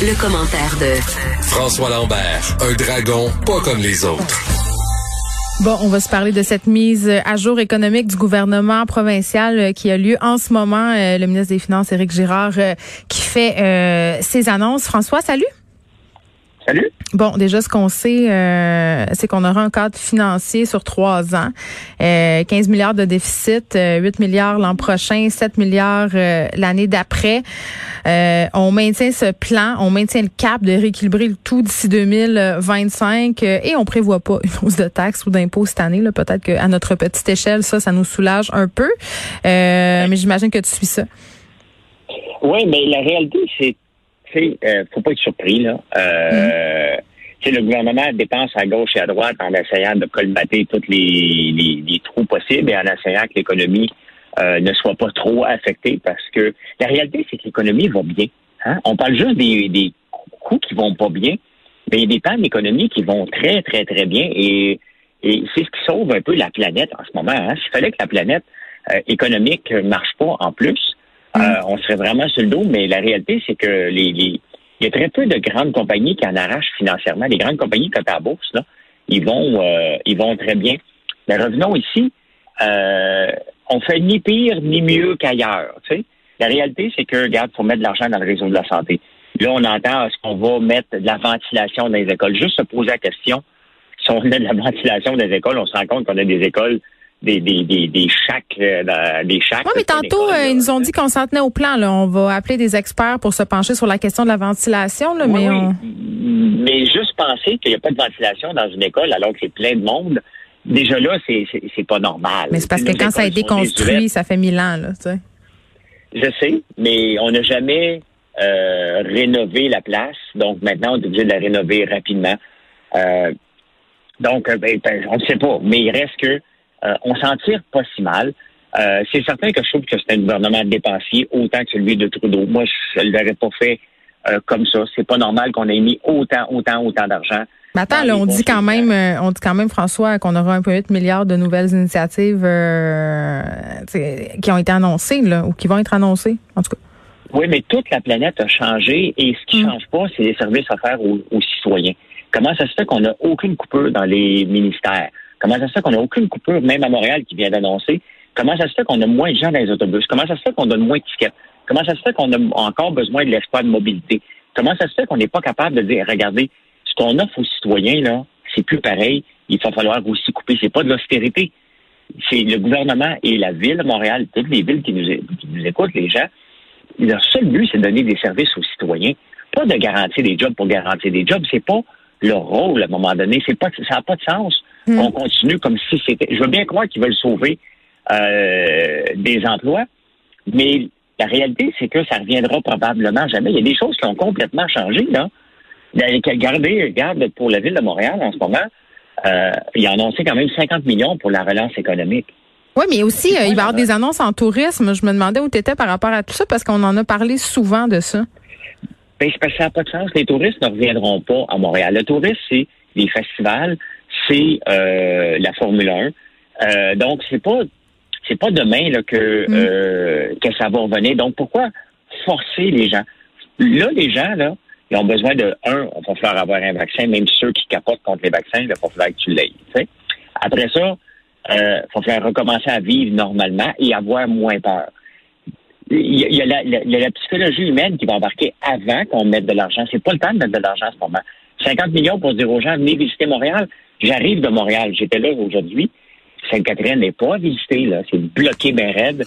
Le commentaire de François Lambert, un dragon pas comme les autres. Bon, on va se parler de cette mise à jour économique du gouvernement provincial euh, qui a lieu en ce moment. Euh, le ministre des Finances, Éric Girard, euh, qui fait ses annonces. François, salut. Salut. Bon, déjà, ce qu'on sait, euh, c'est qu'on aura un cadre financier sur trois ans. Euh, 15 milliards de déficit, 8 euh, milliards l'an prochain, 7 milliards euh, l'année d'après. on maintient ce plan, on maintient le cap de rééquilibrer le tout d'ici 2025 et on prévoit pas une hausse de taxes ou d'impôts cette année. Peut-être qu'à notre petite échelle, ça, ça nous soulage un peu. mais j'imagine que tu suis ça. Oui, mais la réalité, c'est sais, euh, faut pas être surpris, là. Euh, Le gouvernement dépense à gauche et à droite en essayant de colmater tous les, les, trous possibles et en essayant que l'économie euh, ne soit pas trop affectée parce que la réalité, c'est que l'économie va bien. Hein? On parle juste des, des coûts qui vont pas bien, mais il y a des pans d'économie qui vont très, très, très bien et, et c'est ce qui sauve un peu la planète en ce moment. Hein? S'il fallait que la planète euh, économique marche pas en plus, euh, on serait vraiment sur le dos, mais la réalité, c'est que les, il y a très peu de grandes compagnies qui en arrachent financièrement. Les grandes compagnies comme à bourse, là, ils vont euh, ils vont très bien. Mais revenons ici, euh, on fait ni pire ni mieux qu'ailleurs. Tu sais? La réalité, c'est que, regarde, faut mettre de l'argent dans le réseau de la santé. Là, on entend est-ce qu'on va mettre de la ventilation dans les écoles. Juste se poser la question, si on met de la ventilation dans les écoles, on se rend compte qu'on a des écoles des, des, des, des chacs, euh, des chacs. Oui, mais tantôt, euh, ils nous ont dit qu'on s'en tenait au plan. Là. On va appeler des experts pour se pencher sur la question de la ventilation. Là, mais, mais juste penser qu'il n'y a pas de ventilation dans une école alors que c'est plein de monde, déjà là, c'est, c'est, pas normal. Mais c'est parce que quand ça a été construit, ça fait mille ans. Là, tu sais. Je sais, mais on n'a jamais euh, rénové la place. Donc maintenant, on est obligé de la rénover rapidement. Donc, ben, ben, on ne sait pas. Mais il reste que euh, on s'en tire pas si mal. Euh, c'est certain que je trouve que c'est un gouvernement dépensier autant que celui de Trudeau. Moi, je ne l'aurais pas fait euh, comme ça. C'est pas normal qu'on ait mis autant, autant, autant d'argent. Mais attends, là, on dit quand même, on dit quand même, François, qu'on aura 1,8 milliard de nouvelles initiatives qui ont été annoncées, là, ou qui vont être annoncées, en tout cas. Oui, mais toute la planète a changé et ce qui ne mm. change pas, c'est les services offerts aux, aux citoyens. Comment ça se fait qu'on n'a aucune coupure dans les ministères? Comment ça se fait qu'on n'a aucune coupure, même à Montréal, qui vient d'annoncer? Comment ça se fait qu'on a moins de gens dans les autobus? Comment ça se fait qu'on donne moins de tickets? Comment ça se fait qu'on a encore besoin de l'espoir de mobilité? Comment ça se fait qu'on n'est pas capable de dire, regardez, ce qu'on offre aux citoyens, là, c'est plus pareil. Il va falloir aussi couper. C'est pas de l'austérité. C'est le gouvernement et la ville de Montréal, toutes les villes qui nous, qui nous écoutent, les gens, leur seul but, c'est de donner des services aux citoyens. Pas de garantir des jobs pour garantir des jobs. C'est pas leur rôle à un moment donné. C'est pas, ça n'a pas de sens. Hmm. On continue comme si c'était. Je veux bien croire qu'ils veulent sauver euh, des emplois, mais la réalité, c'est que ça reviendra probablement jamais. Il y a des choses qui ont complètement changé, là. Regardez, regarde, pour la ville de Montréal en ce moment, euh, il a annoncé quand même 50 millions pour la relance économique. Oui, mais aussi, euh, il va y avoir des annonces en tourisme. Je me demandais où tu étais par rapport à tout ça, parce qu'on en a parlé souvent de ça. Ben, parce que ça n'a pas de sens. Les touristes ne reviendront pas à Montréal. Le tourisme, c'est les festivals, c'est euh, la Formule 1. Euh, donc, c'est pas c'est pas demain là, que, mm. euh, que ça va revenir. Donc, pourquoi forcer les gens? Là, les gens, là, ils ont besoin de, un, il va falloir avoir un vaccin, même ceux qui capotent contre les vaccins, il va falloir que tu l'aies. Après ça, il va falloir recommencer à vivre normalement et avoir moins peur. Il y, a la, la, psychologie humaine qui va embarquer avant qu'on mette de l'argent. C'est pas le temps de mettre de l'argent en ce moment. 50 millions pour dire aux gens, venez visiter Montréal. J'arrive de Montréal. J'étais là aujourd'hui. Sainte-Catherine n'est pas visitée, là. C'est bloqué bien raide.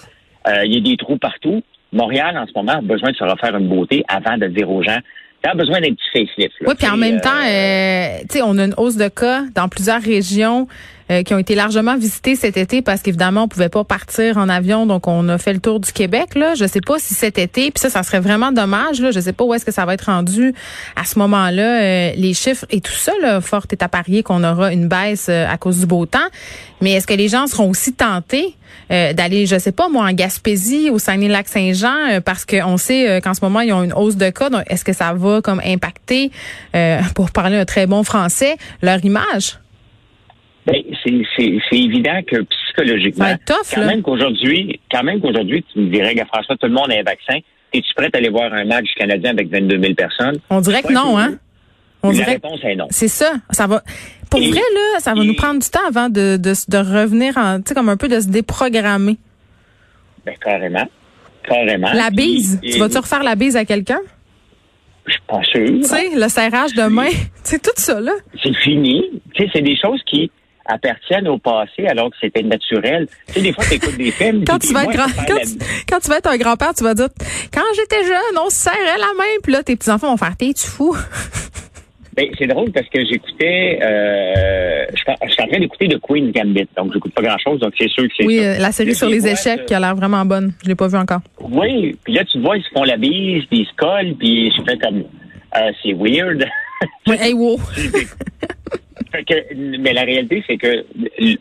Euh, il y a des trous partout. Montréal, en ce moment, a besoin de se refaire une beauté avant de dire aux gens, as besoin d'un petit facelift. Oui, puis en même temps, euh, tu sais, on a une hausse de cas dans plusieurs régions. Euh, qui ont été largement visités cet été parce qu'évidemment, on pouvait pas partir en avion, donc on a fait le tour du Québec. Là, je sais pas si cet été, puis ça, ça serait vraiment dommage. Là, je sais pas où est-ce que ça va être rendu à ce moment-là, euh, les chiffres et tout ça. Là, fort est à parier qu'on aura une baisse euh, à cause du beau temps. Mais est-ce que les gens seront aussi tentés d'aller, je sais pas, moi, en Gaspésie, au Saguenay-Lac-Saint-Jean, parce qu'on sait qu'en ce moment, ils ont une hausse de cas. Est-ce que ça va comme impacter, pour parler un très bon français, leur image? Ben, c'est évident que psychologiquement, quand même qu'aujourd'hui, quand même qu'aujourd'hui, tu me dirais, que François, tout le monde a un vaccin. Es-tu prête à aller voir un match canadien avec 22 000 personnes? On dirait que non, hein? On la dirait réponse est non. c'est ça. Ça va. Pour Et- vrai, là, ça va et- nous prendre du temps avant de, de, de revenir en, tu sais, comme un peu de se déprogrammer. Ben, carrément. Carrément. La bise. et- Tu vas-tu refaire la bise à quelqu'un? Je suis pas sûr. Tu sais, le serrage de main. C'est tout ça, là. C'est fini. Tu sais, c'est des choses qui appartiennent au passé alors que c'était naturel. Tu sais, des fois, tu écoutes des films. Quand tu vas être grand, quand tu, la- quand tu vas être un grand-père, tu vas dire, quand j'étais jeune, on se serrait la main, puis là, tes petits-enfants vont faire, t'es-tu fou? Ben, c'est drôle parce que j'écoutais, euh, je suis en- je suis en train d'écouter The Queen Gambit, donc j'écoute pas grand-chose, donc c'est sûr que c'est Oui, euh, la série sur les échecs qui a l'air vraiment bonne. Je l'ai pas vue encore. Oui, puis là, tu vois, ils se font la bise, puis ils se collent, puis je fais comme, euh, c'est weird. Hey, wow. Que, mais la réalité, c'est que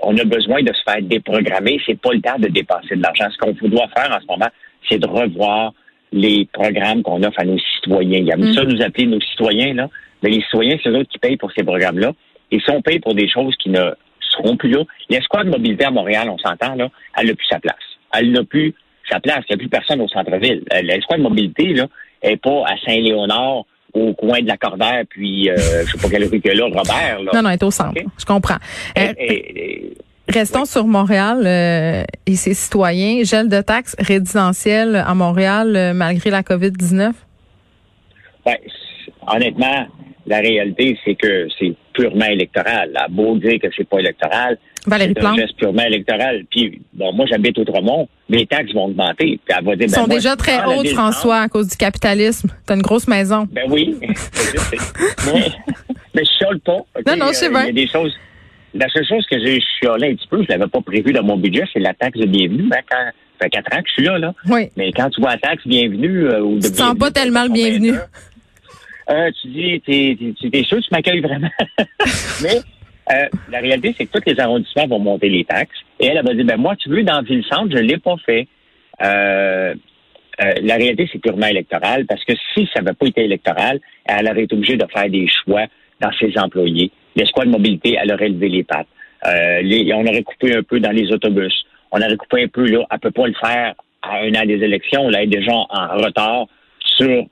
on a besoin de se faire déprogrammer. C'est pas le temps de dépenser de l'argent. Ce qu'on doit faire en ce moment, c'est de revoir les programmes qu'on offre à nos citoyens. Il y a Mm. ça nous appeler nos citoyens, là. Mais les citoyens, c'est eux autres qui payent pour ces programmes-là. Et si on paye pour des choses qui ne seront plus là, l'escouade de mobilité à Montréal, on s'entend, là, elle n'a plus sa place. Elle n'a plus sa place. Il n'y a plus personne au centre-ville. Euh, L'escouade de mobilité, là, est pas à Saint-Léonard, au coin de la Cordaire, puis, euh, je sais pas quelle rue que là, Robert, là. Non, non, elle est au centre. Je comprends. Euh, Et- et- et- Restons sur Montréal euh, et ses citoyens. Gel de taxes résidentielles à Montréal euh, malgré la COVID-19. Ben, honnêtement, la réalité, c'est que c'est purement électoral. À beau dire que c'est pas électoral, Valérie c'est un geste purement électoral. Puis, bon, moi, j'habite Outremont, les taxes vont augmenter. Puis elle va dire, Ils ben, sont moi, déjà très hautes, François, à cause du capitalisme. T'as une grosse maison. Ben oui, mais, mais je chiale pas. Non, non, Euh, bien. Il y a des choses. La seule chose que j'ai chialé un petit peu, je l'avais pas prévu dans mon budget, c'est la taxe de bienvenue. Ben, quand, ça fait quatre ans que je suis là, là. Oui. Mais quand tu vois la taxe bienvenue euh, ou de Tu te sens bienvenue, pas tellement le bienvenu. Euh, tu dis, t'es, t'es, sûr tu m'accueilles vraiment? Mais euh, la réalité, c'est que tous les arrondissements vont monter les taxes. Et elle, elle va dire, ben moi, tu veux, dans Ville-Centre, je l'ai pas fait. Euh, euh, la réalité, c'est purement électoral parce que si ça n'avait pas été électoral, elle aurait été obligée de faire des choix dans ses employés. L'escouade de mobilité, elle aurait levé les pattes. Euh, les- on aurait coupé un peu dans les autobus. On aurait coupé un peu là. Elle peut pas le faire à un an des élections. Là, elle est déjà en retard sur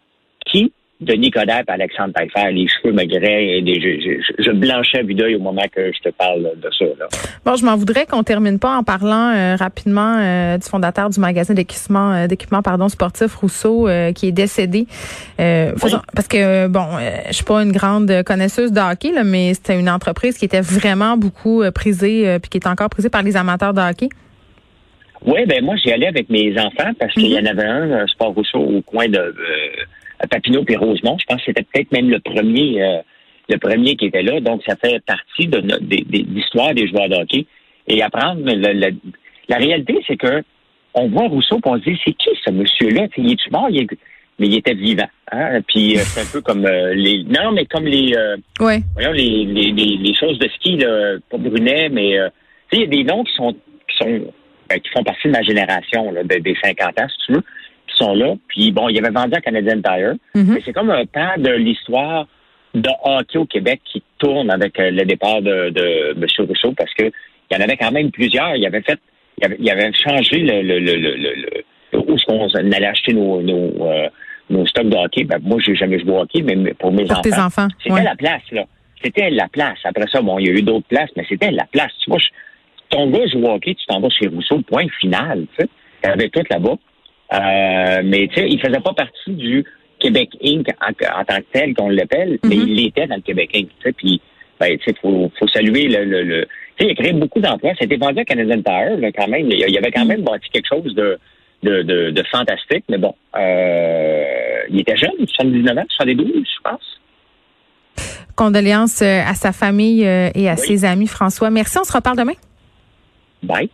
qui? Denis Coderre et Alexandre Taillefer. Les cheveux me graient et des- je, je, je blanchais à vue d'œil au moment que je te parle de ça. Là. Bon, je m'en voudrais qu'on termine pas en parlant euh, rapidement euh, du fondateur du magasin d'équipement, euh, d'équipement pardon sportif Rousseau qui est décédé. Parce que bon, je suis pas une grande connaisseuse de hockey, là, mais c'était une entreprise qui était vraiment beaucoup prisée puis qui est encore prisée par les amateurs de hockey. Oui, ben moi, j'y allais avec mes enfants parce qu'il y en avait un, un Sport Rousseau, au coin de euh, Papineau et Rosemont. Je pense que c'était peut-être même le premier euh, le premier qui était là. Donc, ça fait partie de, no- des- des- de l'histoire des joueurs de hockey. Et apprendre, le- le- la réalité, c'est que on voit Rousseau et on se dit, c'est qui ce monsieur-là? Il est mort? Il est- Mais il était vivant. Hein? Puis euh, c'est un peu comme euh, les... Non, mais comme les... euh, Ouais. voyons, les, les, les, les choses de ski, là, pas Brunet, mais euh, il y a des noms qui sont qui sont ben, qui font partie de ma génération, là, de- des 50 ans, si tu veux, qui sont là. Puis bon, il avait vendu à Canadian Tire. Mhm. Mais c'est comme un pan de l'histoire de hockey au Québec qui tourne avec euh, le départ de, de M. Rousseau parce que il y en avait quand même plusieurs. Il avait fait, il avait, il avait changé le, le, le, le, le- le- où est-ce qu'on allait acheter nos, nos, euh, nos stocks de hockey. Ben, moi, j'ai jamais joué au hockey, mais pour mes Pour enfants. tes enfants. C'était Ouais. la place, là. C'était la place. Après ça, bon, il y a eu d'autres places, mais c'était la place. Tu vois, je- ton gars joue au hockey, tu t'en vas chez Rousseau, point final, tu sais. Il y avait tout là-bas. Euh, mais, tu sais, il faisait pas partie du Québec Inc. en, en tant que tel, qu'on l'appelle, mais Mhm. il l'était dans le Québec Inc., tu sais. Puis, ben, tu sais, faut, faut saluer le... le, le- tu sais, il a créé beaucoup d'emplois. C'était vendu à Canadian Tire, là, quand même. Il y avait quand même bâti quelque chose de, de, de, de fantastique, mais bon, euh, il était jeune, 79 ans, 72, je pense. Condoléances euh, à sa famille euh, et à Oui. ses amis, François. Merci, on se reparle demain. Bye.